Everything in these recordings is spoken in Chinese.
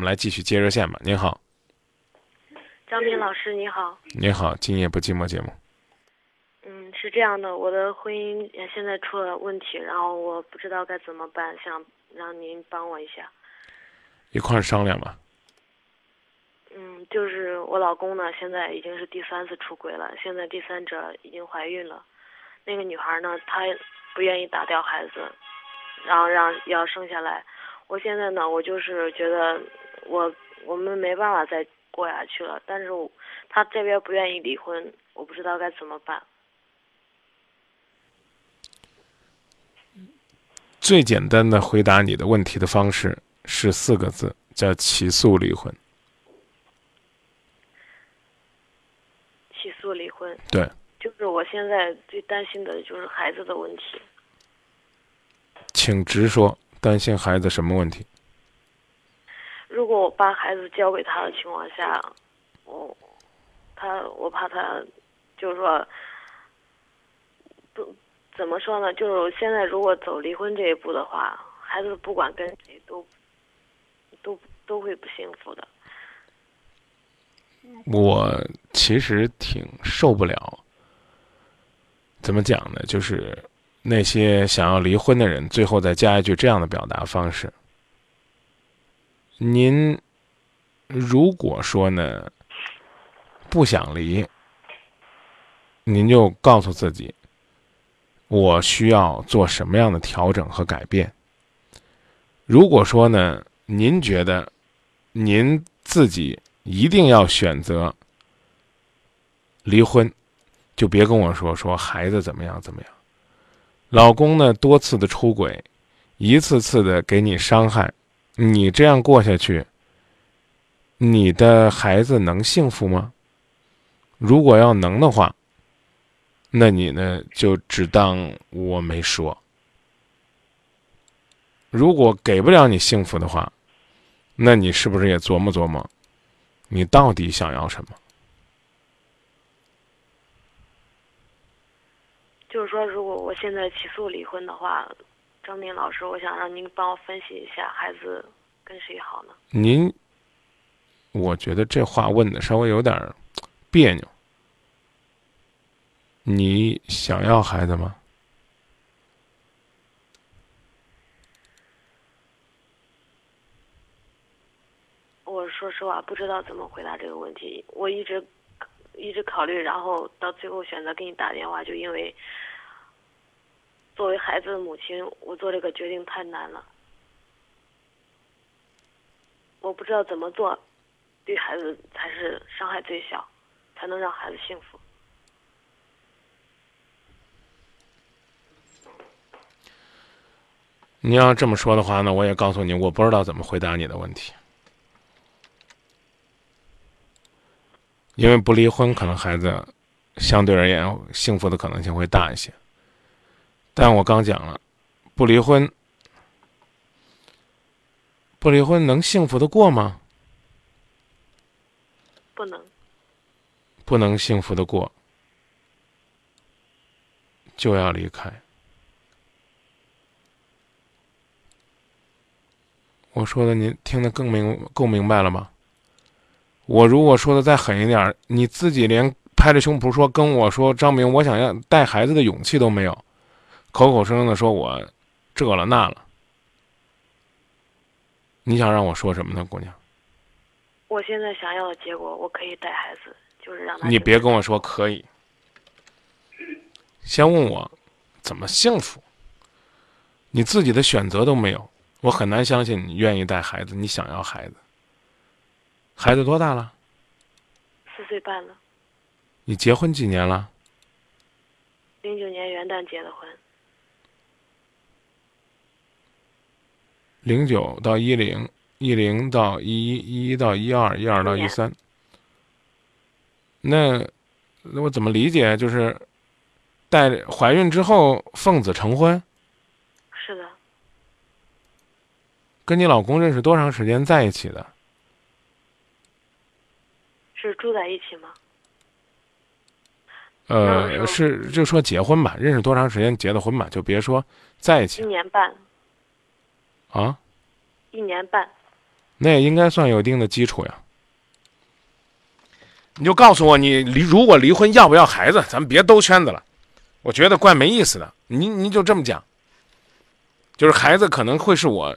我们来继续接热线吧。您好，张斌老师，你好。您好，今夜不寂寞节目。嗯，是这样的，我的婚姻现在出了问题，然后我不知道该怎么办，想让您帮我一下。一块儿商量吧。嗯，就是我老公呢，现在已经是第三次出轨了，现在第三者已经怀孕了。那个女孩呢，她不愿意打掉孩子，然后让要生下来。我现在呢，我就是觉得我我们没办法再过下去了，但是他这边不愿意离婚，我不知道该怎么办。最简单的回答你的问题的方式是四个字，叫起诉离婚。起诉离婚。对。就是我现在最担心的就是孩子的问题。请直说。担心孩子什么问题？如果我把孩子交给他的情况下，我他我怕他，就是说，不怎么说呢？就是现在如果走离婚这一步的话，孩子不管跟谁都都都会不幸福的。我其实挺受不了，怎么讲呢？就是。那些想要离婚的人，最后再加一句这样的表达方式：“您如果说呢不想离，您就告诉自己，我需要做什么样的调整和改变。如果说呢，您觉得您自己一定要选择离婚，就别跟我说说孩子怎么样怎么样。”老公呢，多次的出轨，一次次的给你伤害，你这样过下去，你的孩子能幸福吗？如果要能的话，那你呢就只当我没说。如果给不了你幸福的话，那你是不是也琢磨琢磨，你到底想要什么？就是说，如果我现在起诉离婚的话，张明老师，我想让您帮我分析一下，孩子跟谁好呢？您，我觉得这话问的稍微有点别扭。你想要孩子吗？我说实话，不知道怎么回答这个问题。我一直。一直考虑，然后到最后选择给你打电话，就因为作为孩子的母亲，我做这个决定太难了。我不知道怎么做，对孩子才是伤害最小，才能让孩子幸福。你要这么说的话，那我也告诉你，我不知道怎么回答你的问题。因为不离婚，可能孩子相对而言幸福的可能性会大一些。但我刚讲了，不离婚，不离婚能幸福的过吗？不能，不能幸福的过，就要离开。我说的您听得更明够明白了吗？我如果说的再狠一点，你自己连拍着胸脯说跟我说张明，我想要带孩子的勇气都没有，口口声声的说我这了那了，你想让我说什么呢，姑娘？我现在想要的结果，我可以带孩子，就是让他。你别跟我说可以，先问我怎么幸福？你自己的选择都没有，我很难相信你愿意带孩子，你想要孩子。孩子多大了？四岁半了。你结婚几年了？零九年元旦结的婚。零九到一零，一零到一一，一一到一二，一二到一三。那那我怎么理解？就是带怀孕之后奉子成婚？是的。跟你老公认识多长时间在一起的？是住在一起吗？呃，是就说结婚吧，认识多长时间结的婚吧，就别说在一起。一年半。啊？一年半。那也应该算有一定的基础呀。你就告诉我，你离如果离婚要不要孩子？咱们别兜圈子了，我觉得怪没意思的。您您就这么讲，就是孩子可能会是我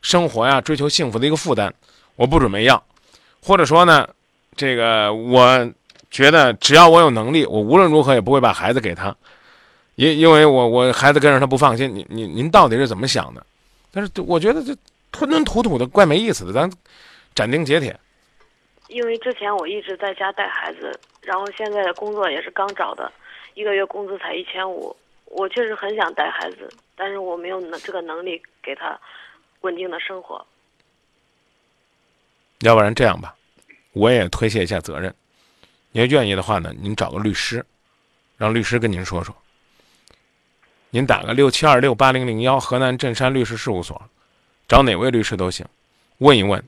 生活呀、追求幸福的一个负担，我不准备要，或者说呢，这个我觉得只要我有能力，我无论如何也不会把孩子给他，因因为我我孩子跟着他不放心。您您您到底是怎么想的？但是我觉得这吞吞吐吐的怪没意思的，咱斩钉截铁。因为之前我一直在家带孩子，然后现在的工作也是刚找的，一个月工资才一千五。我确实很想带孩子，但是我没有能这个能力给他稳定的生活。要不然这样吧，我也推卸一下责任。您愿意的话呢，您找个律师，让律师跟您说说。您打个六七二六八零零幺，河南镇山律师事务所，找哪位律师都行，问一问。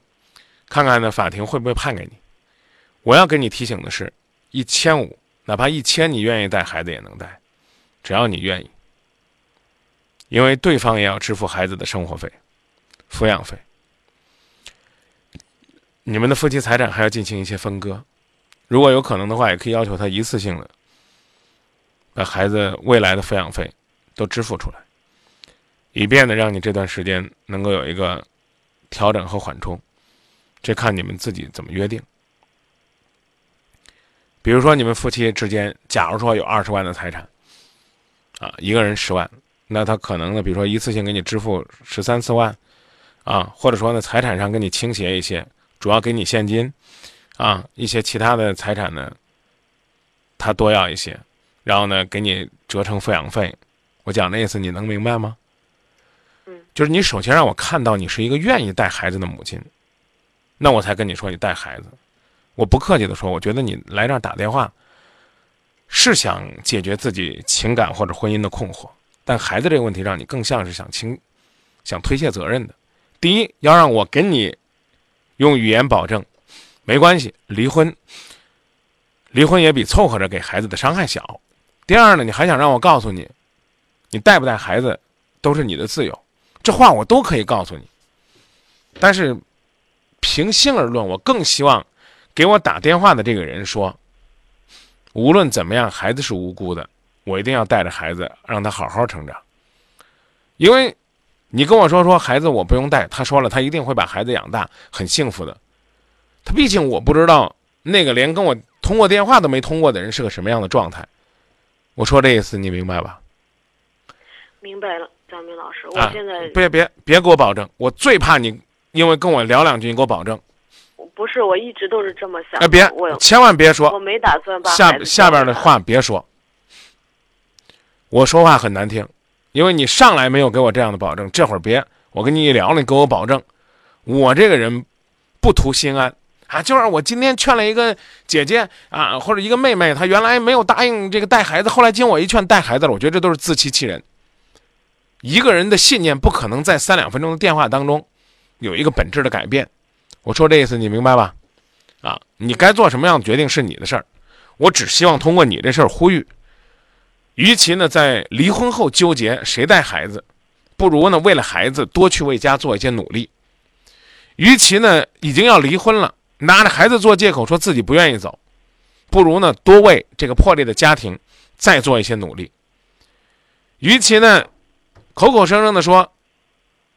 看看呢，法庭会不会判给你？我要跟你提醒的是，一千五，哪怕一千，你愿意带孩子也能带，只要你愿意。因为对方也要支付孩子的生活费、抚养费。你们的夫妻财产还要进行一些分割，如果有可能的话，也可以要求他一次性的把孩子未来的抚养费都支付出来，以便呢，让你这段时间能够有一个调整和缓冲。这看你们自己怎么约定。比如说，你们夫妻之间，假如说有二十万的财产，啊，一个人十万，那他可能呢，比如说一次性给你支付十三四万，啊，或者说呢，财产上给你倾斜一些，主要给你现金，啊，一些其他的财产呢，他多要一些，然后呢，给你折成抚养费。我讲的意思，你能明白吗？嗯，就是你首先让我看到你是一个愿意带孩子的母亲。那我才跟你说，你带孩子，我不客气的说，我觉得你来这儿打电话，是想解决自己情感或者婚姻的困惑，但孩子这个问题让你更像是想清，想推卸责任的。第一，要让我给你用语言保证，没关系，离婚，离婚也比凑合着给孩子的伤害小。第二呢，你还想让我告诉你，你带不带孩子都是你的自由，这话我都可以告诉你，但是。平心而论，我更希望给我打电话的这个人说：无论怎么样，孩子是无辜的，我一定要带着孩子，让他好好成长。因为，你跟我说说孩子我不用带，他说了，他一定会把孩子养大，很幸福的。他毕竟我不知道那个连跟我通过电话都没通过的人是个什么样的状态。我说这意思你明白吧？明白了，张明老师，我现在别别别给我保证，我最怕你。因为跟我聊两句，你给我保证。不是，我一直都是这么想。哎，别，千万别说。我没打算把下下边的话别说。我说话很难听，因为你上来没有给我这样的保证。这会儿别，我跟你一聊，你给我保证。我这个人不图心安啊，就是我今天劝了一个姐姐啊，或者一个妹妹，她原来没有答应这个带孩子，后来经我一劝带孩子了。我觉得这都是自欺欺人。一个人的信念不可能在三两分钟的电话当中。有一个本质的改变，我说这意思你明白吧？啊，你该做什么样的决定是你的事儿，我只希望通过你这事儿呼吁，与其呢在离婚后纠结谁带孩子，不如呢为了孩子多去为家做一些努力。与其呢已经要离婚了，拿着孩子做借口说自己不愿意走，不如呢多为这个破裂的家庭再做一些努力。与其呢口口声声的说，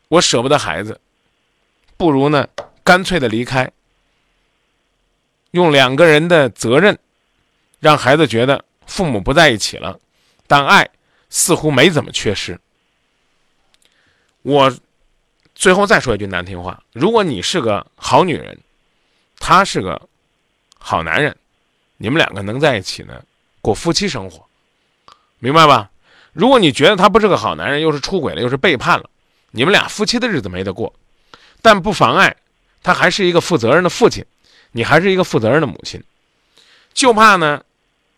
我舍不得孩子。不如呢，干脆的离开，用两个人的责任，让孩子觉得父母不在一起了，但爱似乎没怎么缺失。我最后再说一句难听话：如果你是个好女人，他是个好男人，你们两个能在一起呢，过夫妻生活，明白吧？如果你觉得他不是个好男人，又是出轨了，又是背叛了，你们俩夫妻的日子没得过。但不妨碍，他还是一个负责任的父亲，你还是一个负责任的母亲。就怕呢，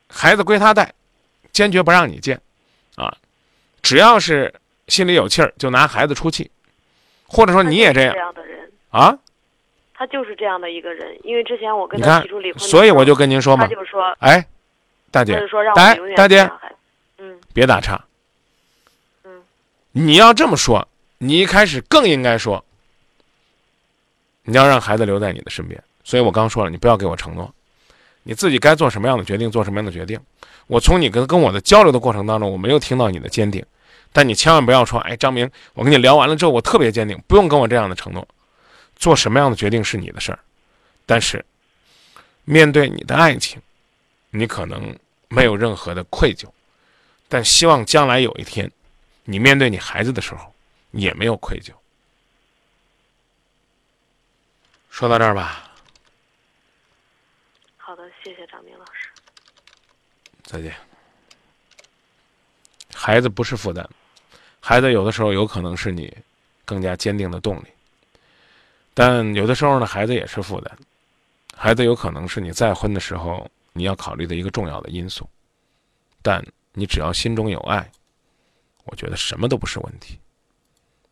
孩子归他带，坚决不让你见，啊，只要是心里有气儿，就拿孩子出气，或者说你也这样。这样的人啊，他就是这样的一个人。因为之前我跟他提出离婚，所以我就跟您说嘛，他就说，哎，大姐，来，大姐，嗯，别打岔，嗯，你要这么说，你一开始更应该说。你要让孩子留在你的身边。所以我刚说了，你不要给我承诺，你自己该做什么样的决定，做什么样的决定。我从你跟跟我的交流的过程当中，我没有听到你的坚定，但你千万不要说，哎，张明，我跟你聊完了之后，我特别坚定，不用跟我这样的承诺。做什么样的决定是你的事儿，但是面对你的爱情，你可能没有任何的愧疚，但希望将来有一天，你面对你孩子的时候，也没有愧疚。说到这儿吧。好的，谢谢张明老师。再见。孩子不是负担，孩子有的时候有可能是你更加坚定的动力。但有的时候呢，孩子也是负担，孩子有可能是你再婚的时候你要考虑的一个重要的因素。但你只要心中有爱，我觉得什么都不是问题。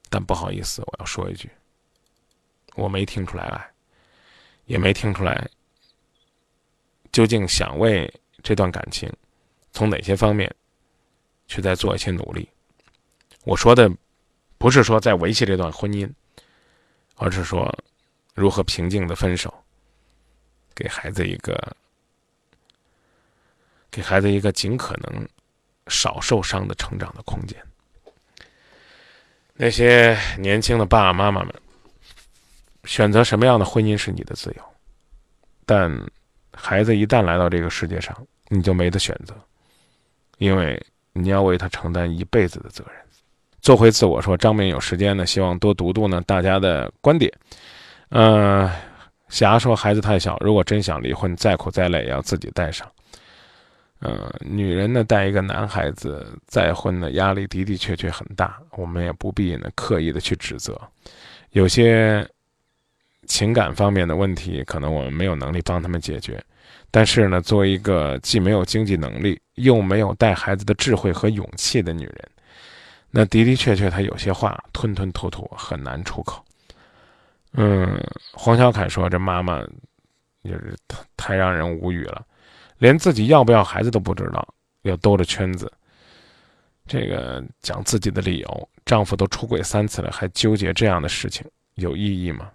但不好意思，我要说一句，我没听出来爱，也没听出来究竟想为这段感情从哪些方面去再做一些努力。我说的不是说在维系这段婚姻。而是说，如何平静的分手，给孩子一个，给孩子一个尽可能少受伤的成长的空间。那些年轻的爸爸妈妈们，选择什么样的婚姻是你的自由，但孩子一旦来到这个世界上，你就没得选择，因为你要为他承担一辈子的责任。做回自我，说张明有时间呢，希望多读读呢大家的观点。嗯，霞说孩子太小，如果真想离婚，再苦再累也要自己带上。嗯，女人呢带一个男孩子再婚的压力的的确确很大，我们也不必呢刻意的去指责。有些情感方面的问题，可能我们没有能力帮他们解决。但是呢，作为一个既没有经济能力，又没有带孩子的智慧和勇气的女人。那的的确确，她有些话吞吞吐吐，很难出口。嗯，黄小凯说：“这妈妈也是太让人无语了，连自己要不要孩子都不知道，要兜着圈子。这个讲自己的理由，丈夫都出轨三次了，还纠结这样的事情，有意义吗？”